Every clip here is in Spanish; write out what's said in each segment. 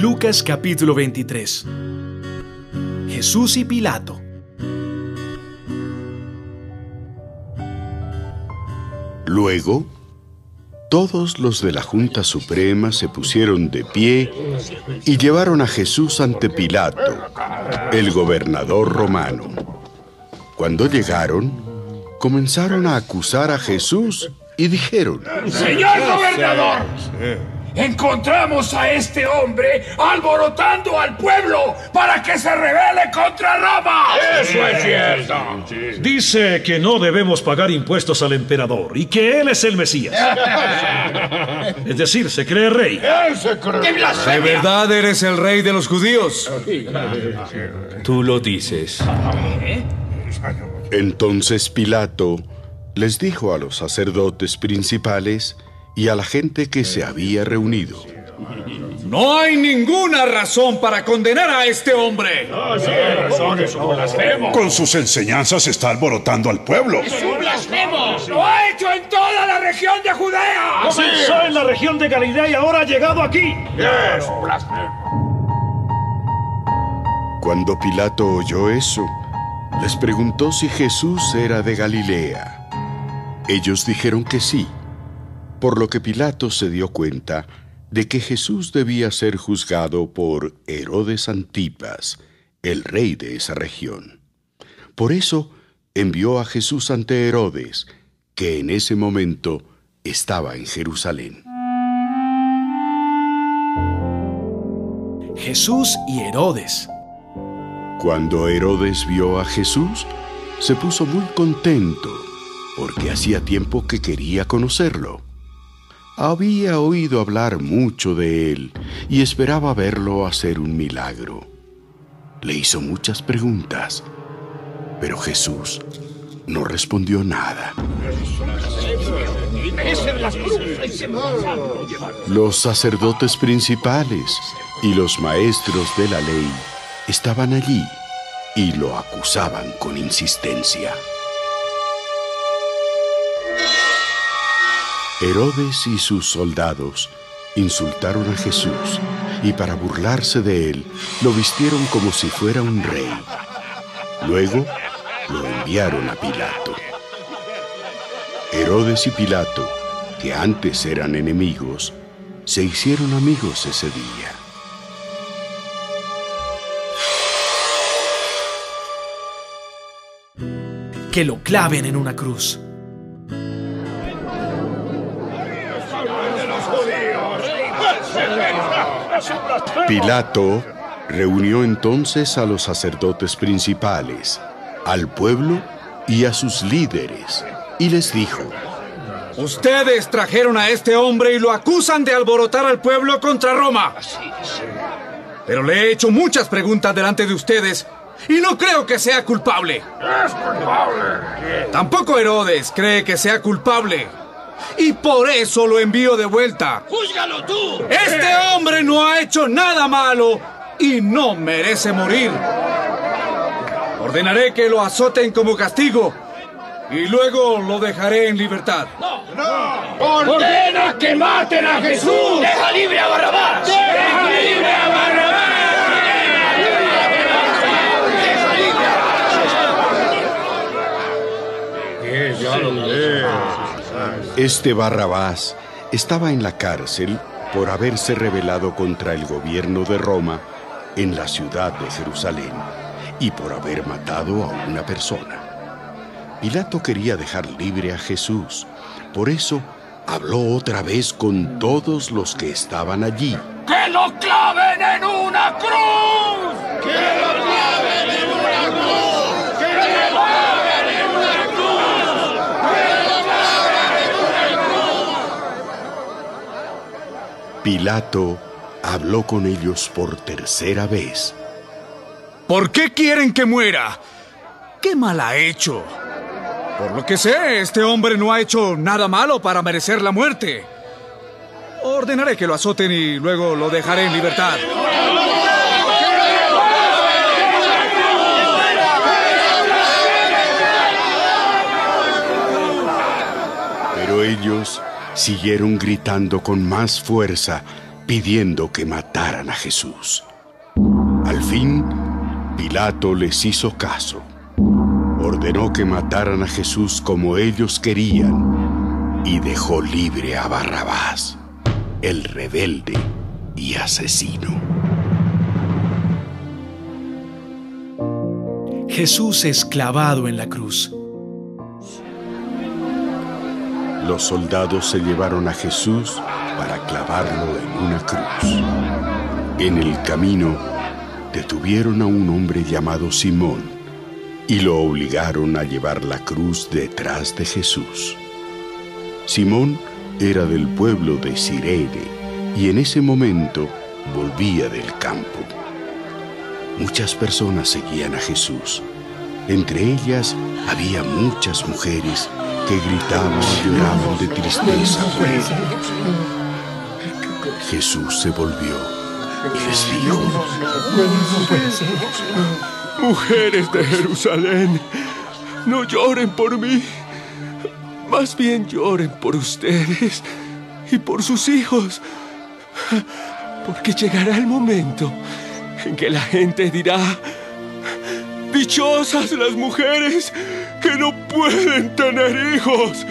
Lucas capítulo 23. Jesús y Pilato. Luego, todos los de la Junta Suprema se pusieron de pie y llevaron a Jesús ante Pilato, el gobernador romano. Cuando llegaron, comenzaron a acusar a Jesús y dijeron, Señor gobernador, encontramos a este hombre alborotando al pueblo para que se rebele contra Roma. Eso es cierto. Dice que no debemos pagar impuestos al emperador y que él es el Mesías. Es decir, se cree rey. ¡Qué ¿De blasfemia! verdad eres el rey de los judíos? Tú lo dices. Entonces Pilato les dijo a los sacerdotes principales y a la gente que se había reunido, No hay ninguna razón para condenar a este hombre. Con sus enseñanzas está alborotando al pueblo. ¡Lo ha hecho en toda la región de Judea! Comenzó en la región de Galilea y ahora ha llegado aquí. Cuando Pilato oyó eso, les preguntó si Jesús era de Galilea. Ellos dijeron que sí, por lo que Pilato se dio cuenta de que Jesús debía ser juzgado por Herodes Antipas, el rey de esa región. Por eso envió a Jesús ante Herodes, que en ese momento estaba en Jerusalén. Jesús y Herodes. Cuando Herodes vio a Jesús, se puso muy contento, porque hacía tiempo que quería conocerlo. Había oído hablar mucho de él y esperaba verlo hacer un milagro. Le hizo muchas preguntas, pero Jesús no respondió nada. Los sacerdotes principales y los maestros de la ley estaban allí y lo acusaban con insistencia. Herodes y sus soldados insultaron a Jesús y para burlarse de él lo vistieron como si fuera un rey. Luego lo enviaron a Pilato. Herodes y Pilato, que antes eran enemigos, se hicieron amigos ese día. Que lo claven en una cruz. Pilato reunió entonces a los sacerdotes principales, al pueblo y a sus líderes, y les dijo, Ustedes trajeron a este hombre y lo acusan de alborotar al pueblo contra Roma. Pero le he hecho muchas preguntas delante de ustedes y no creo que sea culpable. Tampoco Herodes cree que sea culpable. Y por eso lo envío de vuelta. ¡Júzgalo tú! Este hombre no ha hecho nada malo y no merece morir. Ordenaré que lo azoten como castigo y luego lo dejaré en libertad. ¡Ordena que maten a Jesús! ¡Deja libre a Barrabás! ¡Deja Este Barrabás estaba en la cárcel por haberse rebelado contra el gobierno de Roma en la ciudad de Jerusalén y por haber matado a una persona. Pilato quería dejar libre a Jesús, por eso habló otra vez con todos los que estaban allí. ¡Que lo claven en una cruz! ¡Que lo claven en una cruz! ¡Que lo claven en una cruz! ¡Que lo claven en una cruz! Pilato habló con ellos por tercera vez. ¿Por qué quieren que muera? ¿Qué mal ha hecho? Por lo que sé, este hombre no ha hecho nada malo para merecer la muerte. Ordenaré que lo azoten y luego lo dejaré en libertad. Pero ellos siguieron gritando con más fuerza, pidiendo que mataran a Jesús. Al fin, Pilato les hizo caso. Ordenó que mataran a Jesús como ellos querían y dejó libre a Barrabás, el rebelde y asesino. Jesús es clavado en la cruz. Los soldados se llevaron a Jesús para clavarlo en una cruz. En el camino detuvieron a un hombre llamado Simón y lo obligaron a llevar la cruz detrás de Jesús. Simón era del pueblo de Sirene y en ese momento volvía del campo. Muchas personas seguían a Jesús. Entre ellas había muchas mujeres que gritaban y lloraban de tristeza. Jesús se volvió y les dijo, Mujeres de Jerusalén, no lloren por mí, más bien lloren por ustedes y por sus hijos, porque llegará el momento en que la gente dirá, dichosas las mujeres que no pueden tener hijos.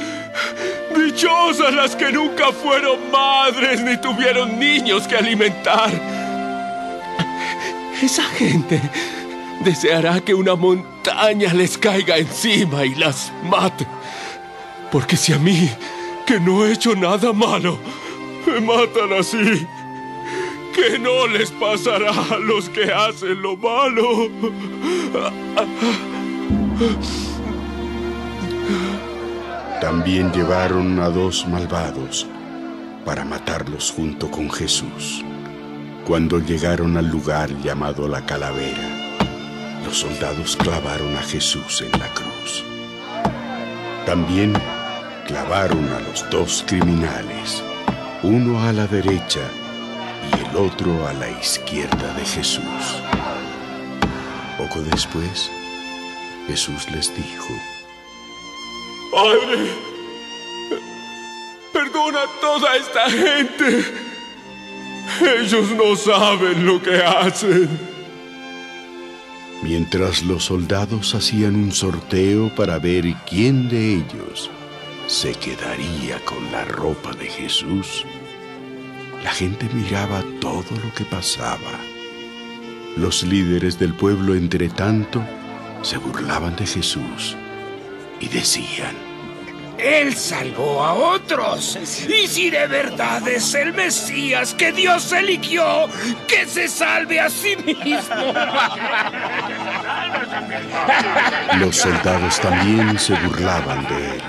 Dichosas las que nunca fueron madres ni tuvieron niños que alimentar. Esa gente deseará que una montaña les caiga encima y las mate. Porque si a mí, que no he hecho nada malo, me matan así, ¿qué no les pasará a los que hacen lo malo? También llevaron a dos malvados para matarlos junto con Jesús. Cuando llegaron al lugar llamado la calavera, los soldados clavaron a Jesús en la cruz. También clavaron a los dos criminales, uno a la derecha y el otro a la izquierda de Jesús. Poco después, Jesús les dijo, Padre, perdona a toda esta gente. Ellos no saben lo que hacen. Mientras los soldados hacían un sorteo para ver quién de ellos se quedaría con la ropa de Jesús, la gente miraba todo lo que pasaba. Los líderes del pueblo, entre tanto, se burlaban de Jesús y decían, Él salvó a otros. Y si de verdad es el Mesías que Dios eligió, que se salve a sí mismo. Los soldados también se burlaban de él.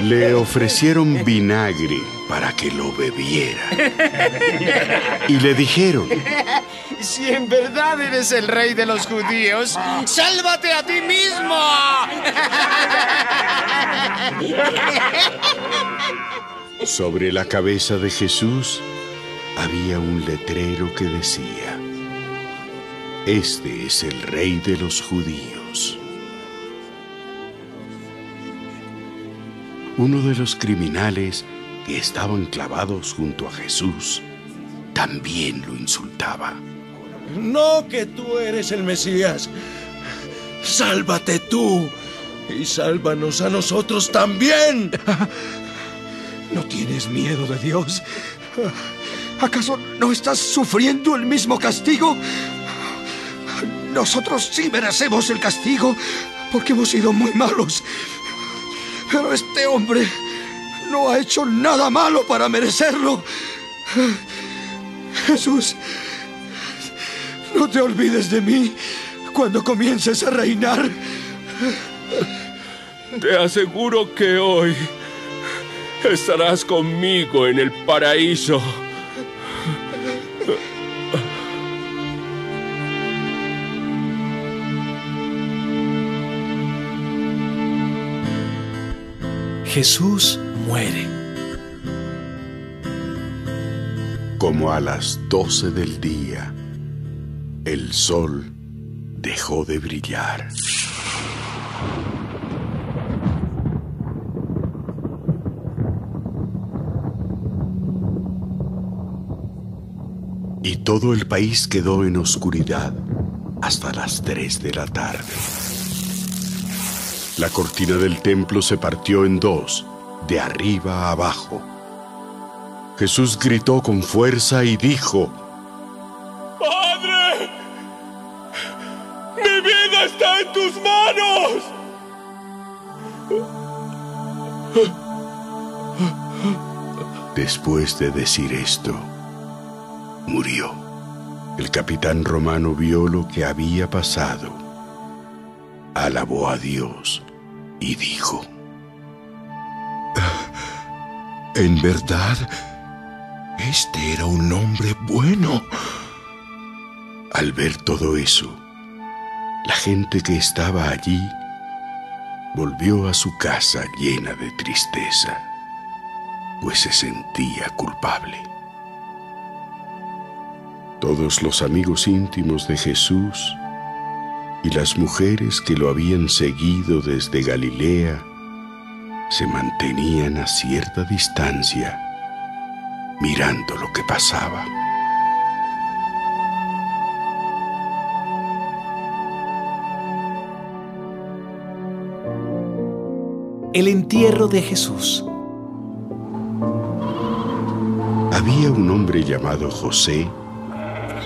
Le ofrecieron vinagre para que lo bebiera. Y le dijeron, Si en verdad eres el rey de los judíos, sálvate a ti mismo. sobre la cabeza de Jesús había un letrero que decía, Este es el rey de los judíos. Uno de los criminales que estaban clavados junto a Jesús también lo insultaba. No que tú eres el Mesías. Sálvate tú y sálvanos a nosotros también. ¿No tienes miedo de Dios? ¿Acaso no estás sufriendo el mismo castigo? Nosotros sí merecemos el castigo porque hemos sido muy malos. Pero este hombre no ha hecho nada malo para merecerlo. Jesús, no te olvides de mí cuando comiences a reinar. Te aseguro que hoy estarás conmigo en el paraíso. Jesús muere. Como a las doce del día, el sol dejó de brillar. Y todo el país quedó en oscuridad hasta las 3 de la tarde. La cortina del templo se partió en dos, de arriba a abajo. Jesús gritó con fuerza y dijo, Después de decir esto, murió. El capitán romano vio lo que había pasado, alabó a Dios y dijo, En verdad, este era un hombre bueno. Al ver todo eso, la gente que estaba allí volvió a su casa llena de tristeza, pues se sentía culpable. Todos los amigos íntimos de Jesús y las mujeres que lo habían seguido desde Galilea se mantenían a cierta distancia mirando lo que pasaba. El entierro de Jesús. Había un hombre llamado José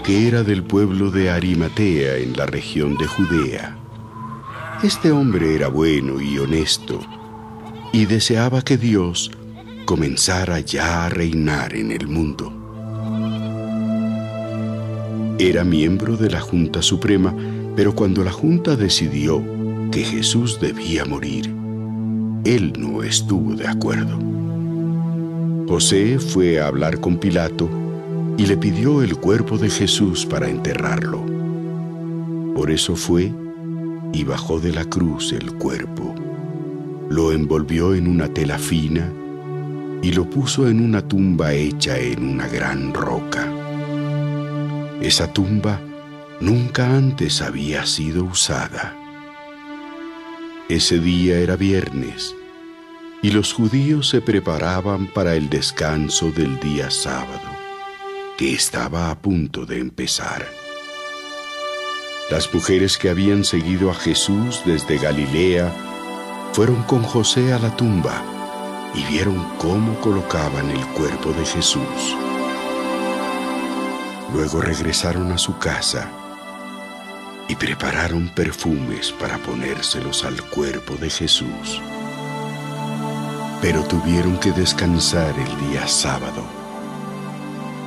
que era del pueblo de Arimatea en la región de Judea. Este hombre era bueno y honesto y deseaba que Dios comenzara ya a reinar en el mundo. Era miembro de la Junta Suprema, pero cuando la Junta decidió que Jesús debía morir, él no estuvo de acuerdo. José fue a hablar con Pilato y le pidió el cuerpo de Jesús para enterrarlo. Por eso fue y bajó de la cruz el cuerpo, lo envolvió en una tela fina y lo puso en una tumba hecha en una gran roca. Esa tumba nunca antes había sido usada. Ese día era viernes y los judíos se preparaban para el descanso del día sábado, que estaba a punto de empezar. Las mujeres que habían seguido a Jesús desde Galilea fueron con José a la tumba y vieron cómo colocaban el cuerpo de Jesús. Luego regresaron a su casa y prepararon perfumes para ponérselos al cuerpo de Jesús. Pero tuvieron que descansar el día sábado,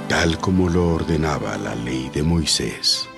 tal como lo ordenaba la ley de Moisés.